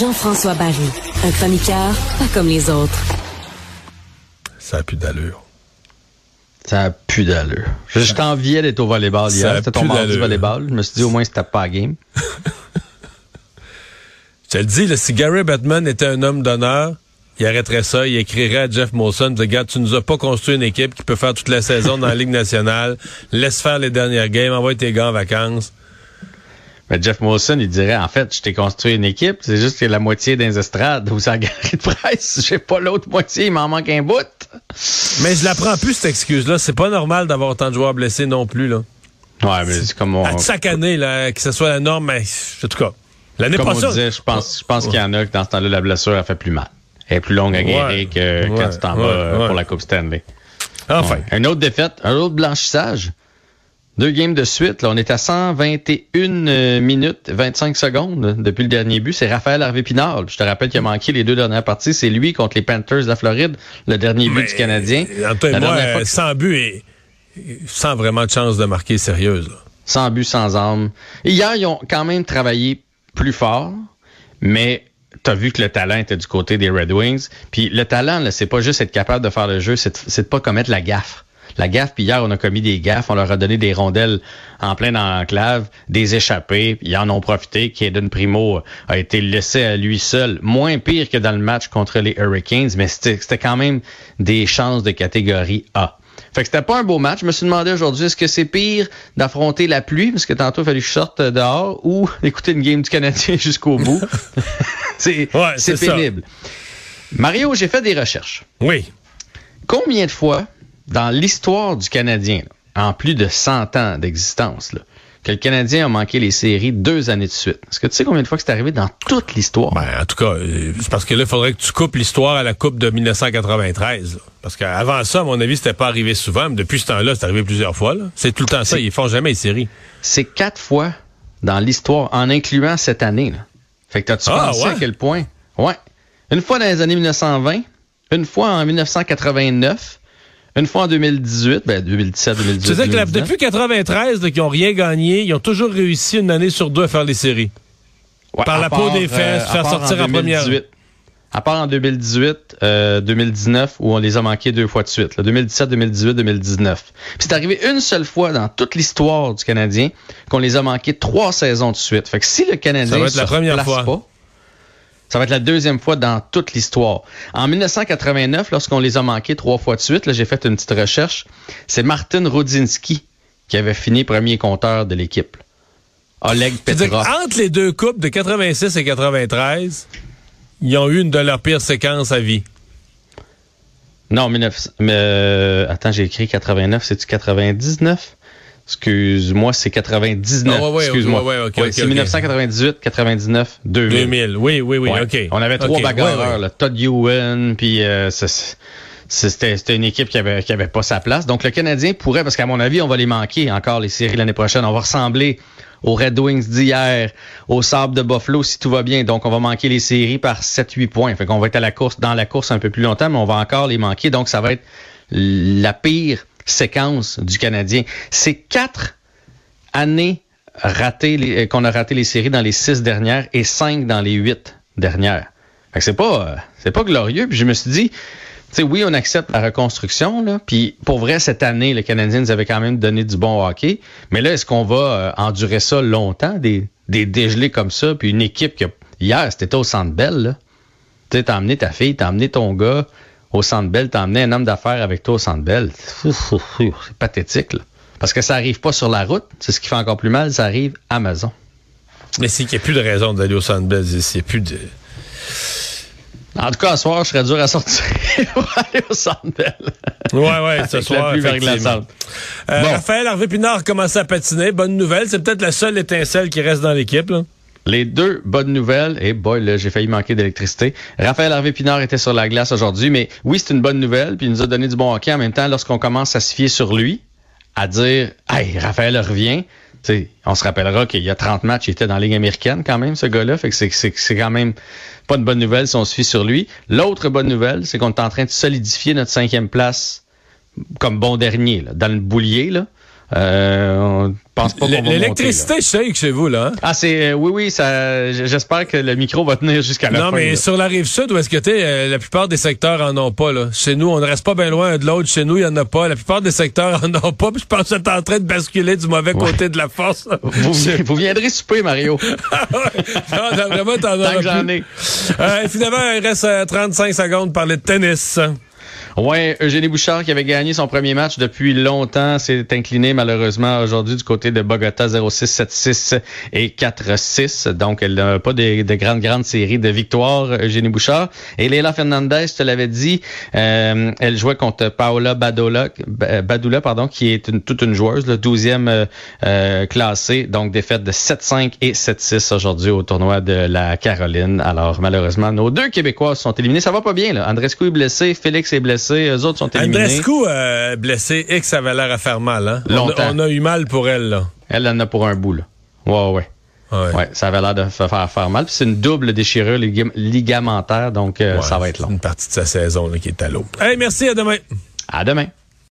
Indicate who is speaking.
Speaker 1: Jean-François Barry, un chroniqueur pas comme les autres.
Speaker 2: Ça a plus d'allure.
Speaker 3: Ça a plus d'allure. Je, je t'enviais d'être au volleyball
Speaker 2: Ça
Speaker 3: hier.
Speaker 2: a
Speaker 3: C'était ton mardi volleyball. Je me suis dit, au moins, c'était pas à game.
Speaker 2: Je te le dis, là, si Gary Bettman était un homme d'honneur, il arrêterait ça, il écrirait à Jeff Molson, Regarde, tu nous as pas construit une équipe qui peut faire toute la saison dans la Ligue nationale. Laisse faire les dernières games, envoie tes gars en vacances.
Speaker 3: Mais Jeff Molson, il dirait, en fait, je t'ai construit une équipe, c'est juste que la moitié des estrades ou sa galerie de presse, j'ai pas l'autre moitié, il m'en manque un bout.
Speaker 2: Mais je la prends plus, cette excuse-là. C'est pas normal d'avoir autant de joueurs blessés non plus, là.
Speaker 3: Ouais, mais c'est comme on,
Speaker 2: À chaque année, là, que ce soit la norme, mais en tout cas. L'année
Speaker 3: comme on
Speaker 2: prochaine.
Speaker 3: disait, je pense, je pense qu'il y en a que dans ce temps-là, la blessure a fait plus mal. Elle est plus longue à guérir
Speaker 2: Ouais.
Speaker 3: que quand tu t'en vas euh,
Speaker 2: Ouais.
Speaker 3: pour la Coupe Stanley.
Speaker 2: Enfin.
Speaker 3: Une autre défaite, un autre blanchissage. Deux games de suite. Là, on est à 121 euh, minutes 25 secondes depuis le dernier but. C'est Raphaël Harvey-Pinard. Je te rappelle qu'il a manqué les deux dernières parties. C'est lui contre les Panthers de la Floride, le dernier but du Canadien. La
Speaker 2: moi,
Speaker 3: fois
Speaker 2: euh,
Speaker 3: que-
Speaker 2: sans but et sans vraiment de chance de marquer sérieuse. là.
Speaker 3: Sans but, sans arme. Hier, ils ont quand même travaillé plus fort, mais t'as vu que le talent était du côté des Red Wings. Puis le talent, c'est pas juste être capable de faire le jeu, c'est de- pas commettre la gaffe. La gaffe, puis hier, on a commis des gaffes, on leur a donné des rondelles en plein dans l'enclave, des échappées, ils en ont profité. Kaden Primo a été laissé à lui seul, moins pire que dans le match contre les Hurricanes, mais c'était quand même des chances de catégorie A. Fait que c'était pas un beau match. Je me suis demandé aujourd'hui, est-ce que c'est pire d'affronter la pluie, parce que tantôt, il fallait que je sorte dehors, ou d'écouter une game du Canadien jusqu'au bout? c'est
Speaker 2: Ouais, ça.
Speaker 3: pénible. Mario, j'ai fait des recherches.
Speaker 2: Oui.
Speaker 3: Combien de fois, dans l'histoire du Canadien, là, en plus de 100 ans d'existence, là, que le Canadien a manqué les séries deux années de suite? Est-ce que tu sais combien de fois que c'est arrivé dans toute l'histoire?
Speaker 2: Ben, en tout cas, euh, c'est parce que là, il faudrait que tu coupes l'histoire à la Coupe de 1993. là. Parce qu'avant ça, à mon avis, c'était pas arrivé souvent. Mais depuis ce temps-là, c'est arrivé plusieurs fois. là. C'est tout le temps ça. Ils font jamais les séries.
Speaker 3: C'est quatre fois dans l'histoire, en incluant cette année. Là. Fait que t'as-tu
Speaker 2: Ah,
Speaker 3: pensé
Speaker 2: ouais?
Speaker 3: à quel point? Ouais. Une fois dans les années 1920, une fois en 1989, une fois en 2018, ben 2017, 2018.
Speaker 2: Tu sais que la-
Speaker 3: 2019.
Speaker 2: depuis 93, là, qu'ils ont rien gagné, ils ont toujours réussi une année sur deux à faire les séries.
Speaker 3: Ouais,
Speaker 2: par la peau des fesses,
Speaker 3: à
Speaker 2: faire
Speaker 3: part
Speaker 2: sortir en première.
Speaker 3: 2018. À part en 2018, euh, 2019, où on les a manqués deux fois de suite. là, 2017, 2018, 2019. Puis c'est arrivé une seule fois dans toute l'histoire du Canadien qu'on les a manqués trois saisons de suite. Fait que si le Canadien
Speaker 2: Ça va être la
Speaker 3: se
Speaker 2: première
Speaker 3: replace
Speaker 2: fois.
Speaker 3: pas, ça va être la deuxième fois dans toute l'histoire. En 1989, lorsqu'on les a manqués trois fois de suite, là, j'ai fait une petite recherche, c'est Martin Rodzinski qui avait fini premier compteur de l'équipe. Oleg Petrov.
Speaker 2: qu'entre les deux coupes de 86 et 93, ils ont eu une de leurs pires séquences à vie.
Speaker 3: Non, 19... mais, euh, attends, j'ai écrit 89, c'est-tu 99? Excuse-moi, c'est 99.
Speaker 2: Ah, ouais, ouais,
Speaker 3: Excuse-moi.
Speaker 2: ouais, ouais,
Speaker 3: c'est
Speaker 2: ok.
Speaker 3: 1998, 99, 2000.
Speaker 2: 2000. Oui, oui, oui. OK.
Speaker 3: On avait trois bagarreurs, là. Todd Ewan, puis euh, c'était une équipe qui avait, qui avait pas sa place. Donc le Canadien pourrait, parce qu'à mon avis, on va les manquer encore les séries l'année prochaine. On va ressembler aux Red Wings d'hier, aux Sabres de Buffalo si tout va bien. Donc on va manquer les séries par 7-8 points. Fait qu'on va être à la course, dans la course un peu plus longtemps, mais on va encore les manquer. Donc ça va être la pire séquence du Canadien. C'est quatre années euh, qu'on a raté les séries dans les six dernières et cinq dans les huit dernières. C'est pas euh, c'est pas glorieux. Puis je me suis dit, tu sais, oui, on accepte la reconstruction. Puis pour vrai, cette année, les Canadiens nous avaient quand même donné du bon hockey. Mais là, est-ce qu'on va euh, endurer ça longtemps, des, des dégelés comme ça, puis une équipe que hier, c'était au Centre Bell, là. Tu sais, t'as emmené ta fille, t'as emmené ton gars au Centre Bell, t'as emmené un homme d'affaires avec toi au Centre Bell. C'est pathétique, là. Parce que ça arrive pas sur la route. C'est ce qui fait encore plus mal, ça arrive à Amazon.
Speaker 2: Mais c'est qu'il n'y a plus de raison d'aller au Centre Bell. A plus de...
Speaker 3: En tout cas, ce soir, je serais dur à sortir pour aller au Centre Bell.
Speaker 2: Ouais, ouais, ce soir, effectivement. Euh,
Speaker 3: Bon.
Speaker 2: Raphaël Harvey Pinard a commencé à patiner. Bonne nouvelle. C'est peut-être la seule étincelle qui reste dans l'équipe.
Speaker 3: Les deux bonnes nouvelles, et boy, là, j'ai failli manquer d'électricité. Raphaël Harvey Pinard était sur la glace aujourd'hui, mais oui, c'est une bonne nouvelle, puis il nous a donné du bon hockey en même temps lorsqu'on commence à se fier sur lui, à dire Hey, Raphaël revient. on se rappellera qu'il y a 30 matchs, il était dans la Ligue américaine quand même, ce gars-là. Fait que c'est quand même pas une bonne nouvelle si on se fie sur lui. L'autre bonne nouvelle, c'est qu'on est en train de solidifier notre cinquième place comme bon dernier, là, dans le boulier. Là. Euh, on pense pas qu'on
Speaker 2: L'électricité shake chez vous, là. Hein?
Speaker 3: Ah, c'est, euh, oui, oui, ça, j'espère que le micro va tenir jusqu'à la
Speaker 2: fin.
Speaker 3: Non,
Speaker 2: mais sur la rive sud, où est-ce que tu euh, la plupart des secteurs en ont pas, là. Chez nous, on ne reste pas bien loin de l'autre. Chez nous, il y en a pas. La plupart des secteurs en ont pas. je pense que tu en train de basculer du mauvais côté de la force.
Speaker 3: Vous, vous, viendrez souper, Mario.
Speaker 2: non, vraiment, t'en
Speaker 3: Tant j'en ai.
Speaker 2: Euh, finalement, il reste 35 secondes pour parler de tennis.
Speaker 3: Ouais, Eugénie Bouchard qui avait gagné son premier match depuis longtemps s'est incliné malheureusement aujourd'hui du côté de Bogota 0-6, 7-6 et 4-6. Donc elle n'a pas de, de grandes grandes séries de victoires Eugénie Bouchard. Et Leila Fernandez, je te l'avais dit, euh, elle jouait contre Paola Badola, Badula pardon, qui est toute une joueuse, le 12e euh, euh, classée. Donc défaite de 7-5 et 7-6 aujourd'hui au tournoi de la Caroline. Alors malheureusement, nos deux Québécois sont éliminés. Ça va pas bien là. Andrescu est blessé, Félix est blessé blessés, eux autres sont éliminés.
Speaker 2: Andrescu euh, blessé et que ça avait l'air à faire mal. Hein?
Speaker 3: Longtemps.
Speaker 2: On, a, eu mal pour elle. Là.
Speaker 3: Elle en a pour un bout. Là. Ouais, ouais. Ouais. ouais. ça avait l'air de faire, faire mal. c'est une double déchirure ligamentaire, donc euh, ça va être long.
Speaker 2: Une partie de sa saison là, qui est à l'eau. Hey, merci, à demain.
Speaker 3: À demain.